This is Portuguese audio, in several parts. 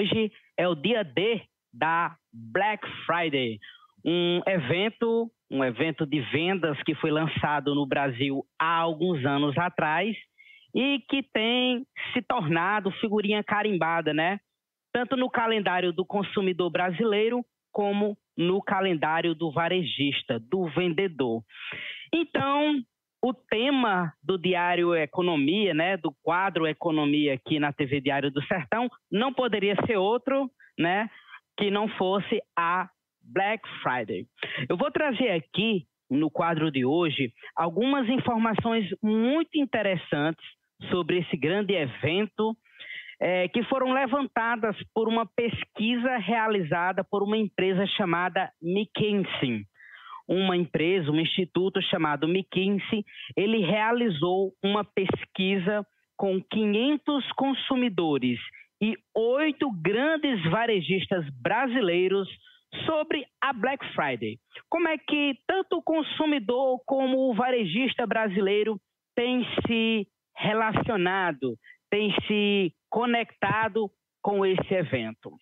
hoje é o dia D da Black Friday, um evento, um evento de vendas que foi lançado no Brasil há alguns anos atrás e que tem se tornado figurinha carimbada, né? Tanto no calendário do consumidor brasileiro como no calendário do varejista, do vendedor. Então, o tema do Diário Economia, né, do quadro Economia aqui na TV Diário do Sertão, não poderia ser outro, né, que não fosse a Black Friday. Eu vou trazer aqui no quadro de hoje algumas informações muito interessantes sobre esse grande evento é, que foram levantadas por uma pesquisa realizada por uma empresa chamada McKinsey. Uma empresa, um instituto chamado McKinsey, ele realizou uma pesquisa com 500 consumidores e oito grandes varejistas brasileiros sobre a Black Friday. Como é que tanto o consumidor como o varejista brasileiro tem se relacionado, tem se conectado com esse evento.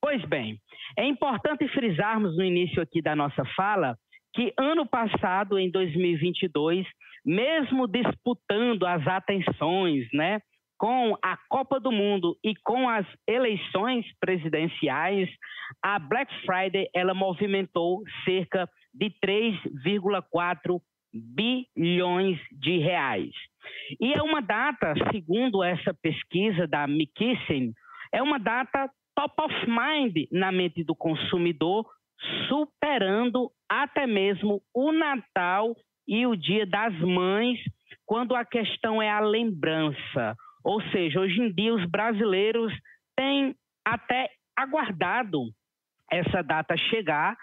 Pois bem, é importante frisarmos no início aqui da nossa fala que ano passado, em 2022, mesmo disputando as atenções, né, com a Copa do Mundo e com as eleições presidenciais, a Black Friday ela movimentou cerca de 3,4 bilhões de reais. E é uma data, segundo essa pesquisa da McKinsey, é uma data top of mind na mente do consumidor, superando até mesmo o Natal e o Dia das Mães, quando a questão é a lembrança. Ou seja, hoje em dia os brasileiros têm até aguardado essa data chegar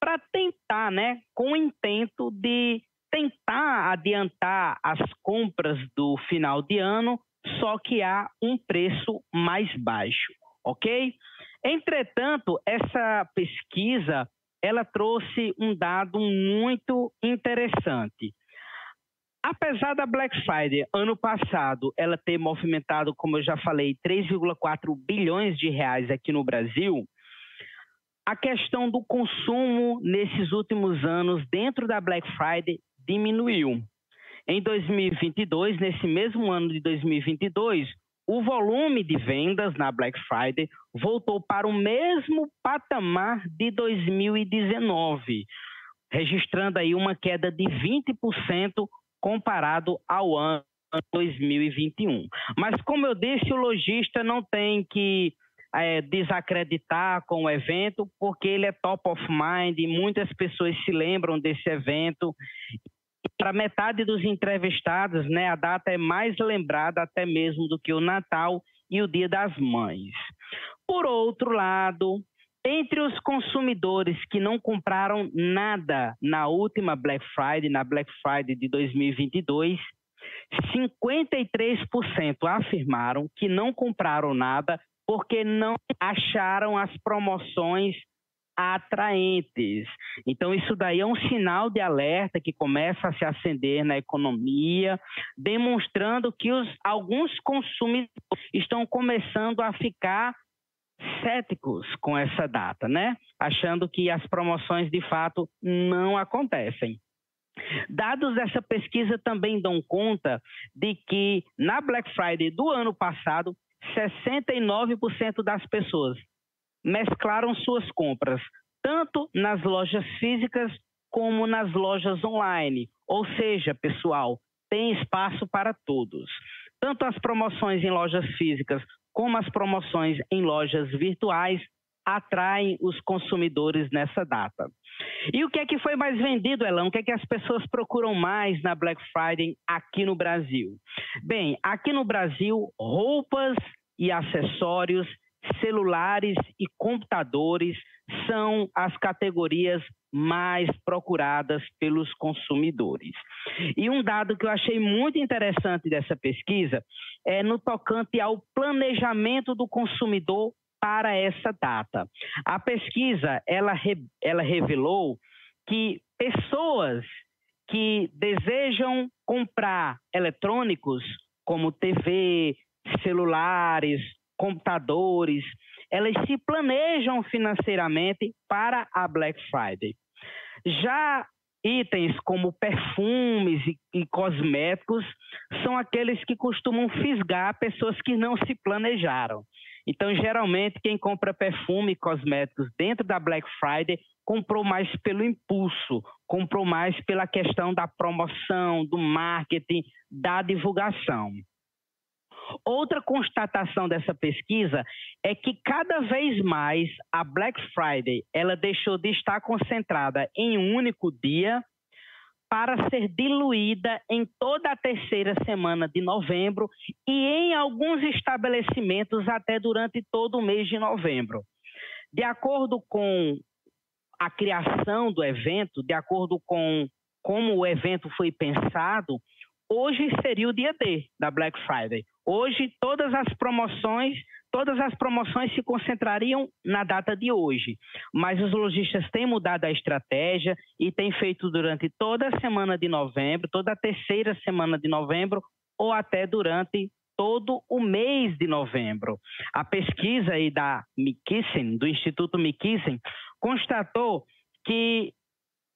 para tentar, né, com o intento de tentar adiantar as compras do final de ano, só que há um preço mais baixo, ok? Entretanto, essa pesquisa ela trouxe um dado muito interessante. Apesar da Black Friday ano passado ela ter movimentado, como eu já falei, 3,4 bilhões de reais aqui no Brasil, a questão do consumo nesses últimos anos dentro da Black Friday diminuiu. Em 2022, nesse mesmo ano de 2022, o volume de vendas na Black Friday voltou para o mesmo patamar de 2019, registrando aí uma queda de 20% comparado ao ano 2021. Mas como eu disse, o lojista não tem que é, desacreditar com o evento, porque ele é top of mind, e muitas pessoas se lembram desse evento para metade dos entrevistados, né, a data é mais lembrada até mesmo do que o Natal e o Dia das Mães. Por outro lado, entre os consumidores que não compraram nada na última Black Friday, na Black Friday de 2022, 53% afirmaram que não compraram nada porque não acharam as promoções atraentes. Então, isso daí é um sinal de alerta que começa a se acender na economia, demonstrando que os, alguns consumidores estão começando a ficar céticos com essa data, né? Achando que as promoções de fato não acontecem. Dados dessa pesquisa também dão conta de que na Black Friday do ano passado, 69% das pessoas mesclaram suas compras, tanto nas lojas físicas como nas lojas online. Ou seja, pessoal, tem espaço para todos. Tanto as promoções em lojas físicas como as promoções em lojas virtuais atraem os consumidores nessa data. E o que é que foi mais vendido, Elão? O que é que as pessoas procuram mais na Black Friday aqui no Brasil? Bem, aqui no Brasil, roupas e acessórios celulares e computadores são as categorias mais procuradas pelos consumidores. E um dado que eu achei muito interessante dessa pesquisa é no tocante ao planejamento do consumidor para essa data. A pesquisa ela, ela revelou que pessoas que desejam comprar eletrônicos como TV, celulares, computadores, elas se planejam financeiramente para a Black Friday. Já itens como perfumes e, e, cosméticos são aqueles que costumam fisgar pessoas que não se planejaram. Então, geralmente, quem compra perfume e cosméticos dentro da Black Friday comprou mais pelo impulso, comprou mais pela questão da promoção, do marketing, da divulgação. Outra constatação dessa pesquisa é que cada vez mais a Black Friday ela deixou de estar concentrada em um único dia para ser diluída em toda a terceira semana de novembro e em alguns estabelecimentos até durante todo o mês de novembro. De acordo com a criação do evento, de acordo com como o evento foi pensado, hoje seria o dia D da Black Friday. Hoje todas as promoções todas as promoções se concentrariam na data de hoje, mas os lojistas têm mudado a estratégia e têm feito durante toda a semana de novembro, toda a terceira semana de novembro ou até durante todo o mês de novembro. A pesquisa aí da McKinsey, do Instituto McKinsey, constatou que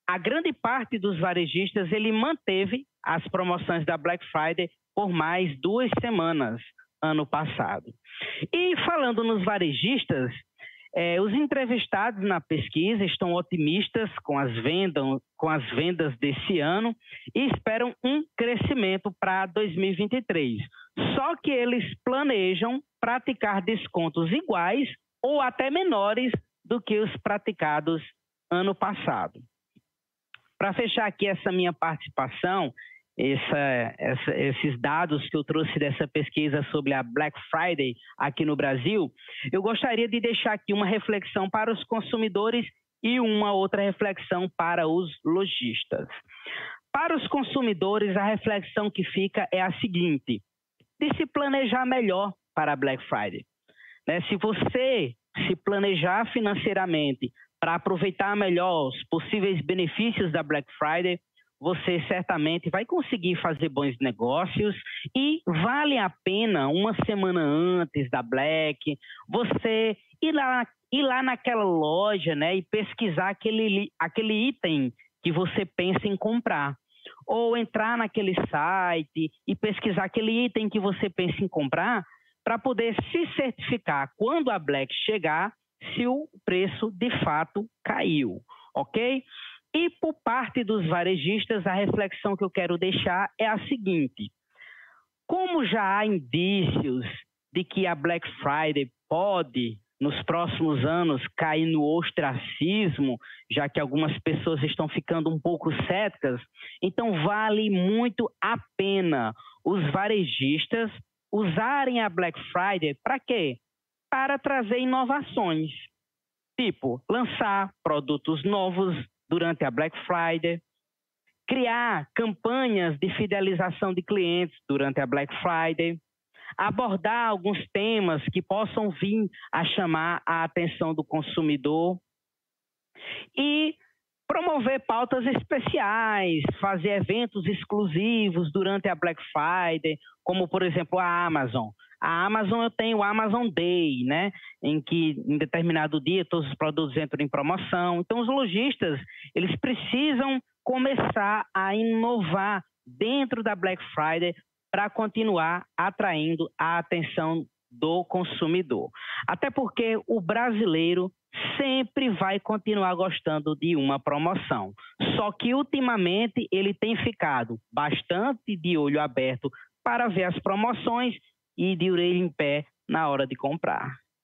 a grande parte dos varejistas ele manteve as promoções da Black Friday por mais duas semanas ano passado. E falando nos varejistas, é, os entrevistados na pesquisa estão otimistas com as, com as vendas desse ano e esperam um crescimento para 2023. Só que eles planejam praticar descontos iguais ou até menores do que os praticados ano passado. Para fechar aqui essa minha participação, essa, essa, esses dados que eu trouxe dessa pesquisa sobre a Black Friday aqui no Brasil, eu gostaria de deixar aqui uma reflexão para os consumidores e uma outra reflexão para os lojistas. Para os consumidores, a reflexão que fica é a seguinte: de se planejar melhor para a Black Friday. Né? Se você se planejar financeiramente para aproveitar melhor os possíveis benefícios da Black Friday, você certamente vai conseguir fazer bons negócios e vale a pena uma semana antes da Black você ir lá, ir lá naquela loja né, e pesquisar aquele, aquele item que você pensa em comprar. Ou entrar naquele site e pesquisar aquele item que você pensa em comprar para poder se certificar quando a Black chegar se o preço de fato caiu, ok? E por parte dos varejistas, a reflexão que eu quero deixar é a seguinte: como já há indícios de que a Black Friday pode, nos próximos anos, cair no ostracismo, já que algumas pessoas estão ficando um pouco céticas, então vale muito a pena os varejistas usarem a Black Friday para quê? Para trazer inovações. Tipo, lançar produtos novos durante a Black Friday, criar campanhas de fidelização de clientes durante a Black Friday, abordar alguns temas que possam vir a chamar a atenção do consumidor e promover pautas especiais, fazer eventos exclusivos durante a Black Friday, como por exemplo a Amazon. A Amazon eu tenho o Amazon Day, né, em que em determinado dia todos os produtos entram em promoção. Então os lojistas, eles precisam começar a inovar dentro da Black Friday para continuar atraindo a atenção do consumidor. Até porque o brasileiro sempre vai continuar gostando de uma promoção. Só que ultimamente ele tem ficado bastante de olho aberto para ver as promoções e de orelha em pé na hora de comprar.